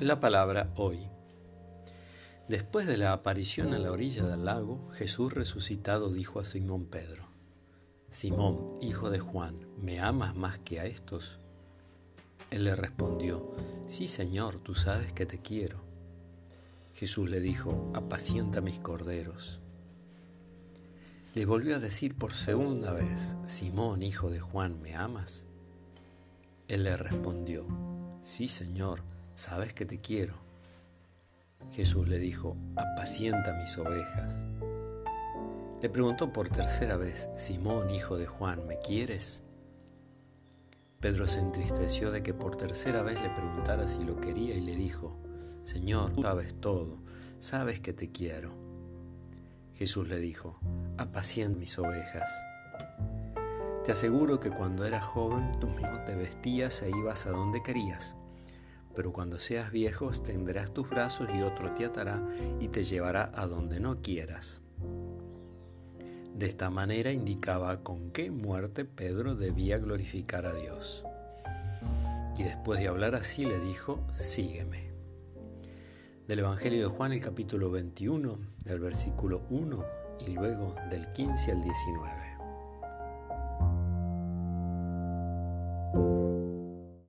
La palabra hoy. Después de la aparición a la orilla del lago, Jesús resucitado dijo a Simón Pedro, Simón, hijo de Juan, ¿me amas más que a estos? Él le respondió, Sí, Señor, tú sabes que te quiero. Jesús le dijo, apacienta mis corderos. Le volvió a decir por segunda vez, Simón, hijo de Juan, ¿me amas? Él le respondió, Sí, Señor, sabes que te quiero. Jesús le dijo, apacienta mis ovejas. Le preguntó por tercera vez, Simón, hijo de Juan, ¿me quieres? Pedro se entristeció de que por tercera vez le preguntara si lo quería y le dijo, Señor, tú sabes todo, sabes que te quiero. Jesús le dijo, apacienta mis ovejas. Te aseguro que cuando eras joven tú mismo te vestías e ibas a donde querías pero cuando seas viejo tendrás tus brazos y otro te atará y te llevará a donde no quieras. De esta manera indicaba con qué muerte Pedro debía glorificar a Dios. Y después de hablar así le dijo, sígueme. Del Evangelio de Juan el capítulo 21, del versículo 1 y luego del 15 al 19.